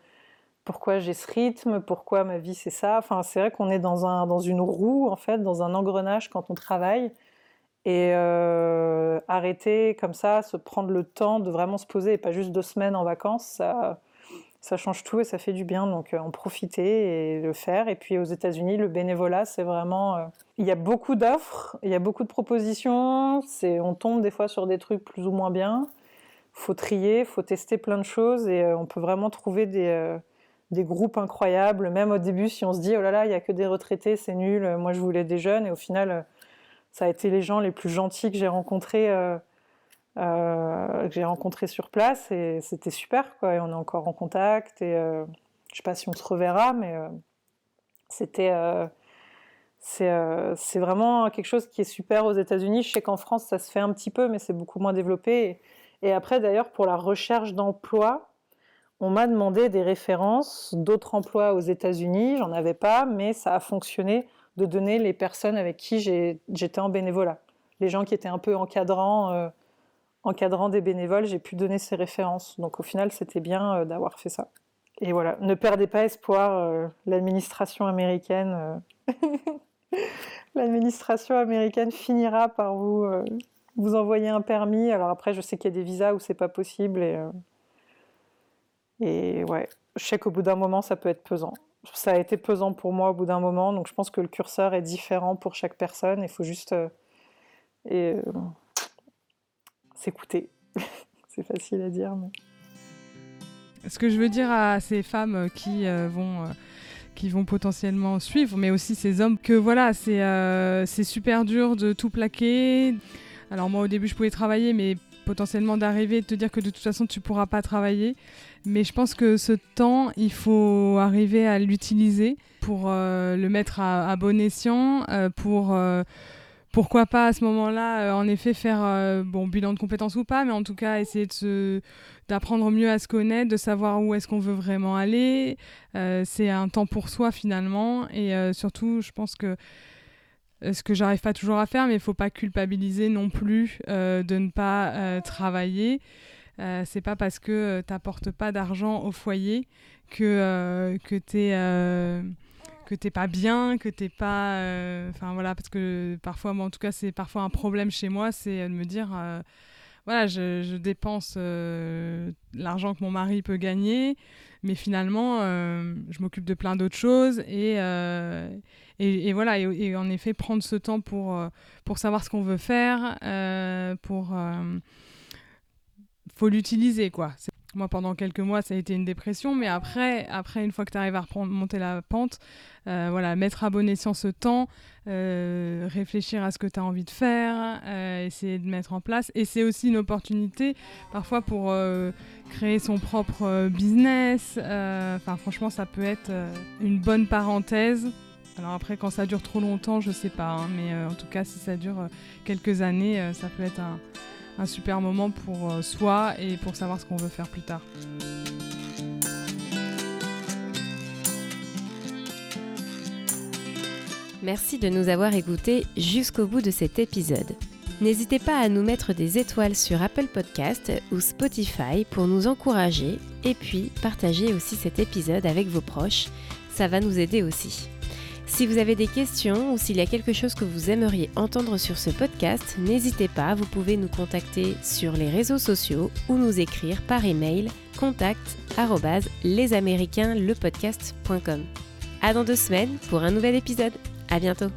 S3: pourquoi j'ai ce rythme, pourquoi ma vie c'est ça. Enfin, c'est vrai qu'on est dans, un, dans une roue, en fait, dans un engrenage quand on travaille. Et euh, arrêter comme ça, se prendre le temps de vraiment se poser et pas juste deux semaines en vacances, ça, change tout et ça fait du bien. Donc euh, en profiter et le faire. Et puis aux États-Unis, le bénévolat, c'est vraiment. Euh, il y a beaucoup d'offres, il y a beaucoup de propositions. On tombe des fois sur des trucs plus ou moins bien. Faut trier, faut tester plein de choses et on peut vraiment trouver des des groupes incroyables. Même au début, si on se dit oh là là, il y a que des retraités, c'est nul. Moi, je voulais des jeunes, et au final, ça a été les gens les plus gentils que j'ai rencontrés, euh, euh, rencontrés sur place, et c'était super. Quoi. Et on est encore en contact. Et euh, je sais pas si on se reverra, mais c'était c'est vraiment quelque chose qui est super aux États-Unis. Je sais qu'en France, ça se fait un petit peu, mais c'est beaucoup moins développé. et après, d'ailleurs, pour la recherche d'emploi, on m'a demandé des références d'autres emplois aux États-Unis, j'en avais pas, mais ça a fonctionné de donner les personnes avec qui j'étais en bénévolat. Les gens qui étaient un peu encadrants, euh, encadrant des bénévoles, j'ai pu donner ces références. Donc au final, c'était bien euh, d'avoir fait ça. Et voilà, ne perdez pas espoir, euh, l'administration américaine. l'administration américaine finira par vous, envoyer un permis. Alors après, je sais qu'il y a des visas où c'est pas possible et ouais, je sais qu'au bout d'un moment, ça peut être pesant. Ça a été pesant pour moi au bout d'un moment, donc je pense que le curseur est différent pour chaque personne. Il faut juste euh, euh, s'écouter. C'est facile à dire. Mais...
S4: Ce que je veux dire à ces femmes qui euh, vont qui vont potentiellement suivre, mais aussi ces hommes, que voilà, c'est super dur de tout plaquer. Alors moi au début je pouvais travailler, mais potentiellement d'arriver et de te dire que de toute façon tu pourras pas travailler. Mais je pense que ce temps, il faut arriver à l'utiliser pour euh, le mettre à, bon escient, euh, pour euh, pourquoi pas à ce moment-là, en effet, faire bon bilan de compétences ou pas, mais en tout cas essayer de d'apprendre mieux à se connaître, de savoir où est-ce qu'on veut vraiment aller. c'est un temps pour soi finalement, et surtout, je pense que ce que j'arrive pas toujours à faire, mais il faut pas culpabiliser non plus de ne pas travailler. Euh, c'est pas parce que euh, tu n'apportes pas d'argent au foyer que, euh, que tu es que t'es pas bien, que t'es pas, enfin voilà, parce que parfois, moi en tout cas, c'est parfois un problème chez moi, c'est de me dire, voilà, je, dépense l'argent que mon mari peut gagner, mais finalement, je m'occupe de plein d'autres choses et, et, voilà, et, en effet, prendre ce temps pour, pour savoir ce qu'on veut faire, pour faut l'utiliser, quoi. Moi, pendant quelques mois, ça a été une dépression, mais après, après une fois que tu arrives à monter la pente, euh, voilà, mettre à bon escient ce temps, euh, réfléchir à ce que tu as envie de faire, euh, essayer de mettre en place. Et c'est aussi une opportunité, parfois, pour créer son propre business. Enfin, franchement, ça peut être une bonne parenthèse. Alors après, quand ça dure trop longtemps, je sais pas, hein, mais en tout cas, si ça dure quelques années, ça peut être un un super moment pour euh, soi et pour savoir ce qu'on veut faire plus tard.
S2: Merci de nous avoir écoutés jusqu'au bout de cet épisode. N'hésitez pas à nous mettre des étoiles sur Apple Podcast ou Spotify pour nous encourager et puis partagez aussi cet épisode avec vos proches, ça va nous aider aussi. Si vous avez des questions ou s'il y a quelque chose que vous aimeriez entendre sur ce podcast, n'hésitez pas, vous pouvez nous contacter sur les réseaux sociaux ou nous écrire par email contact lesaméricainlepodcast.com. À dans deux semaines pour un nouvel épisode. À bientôt.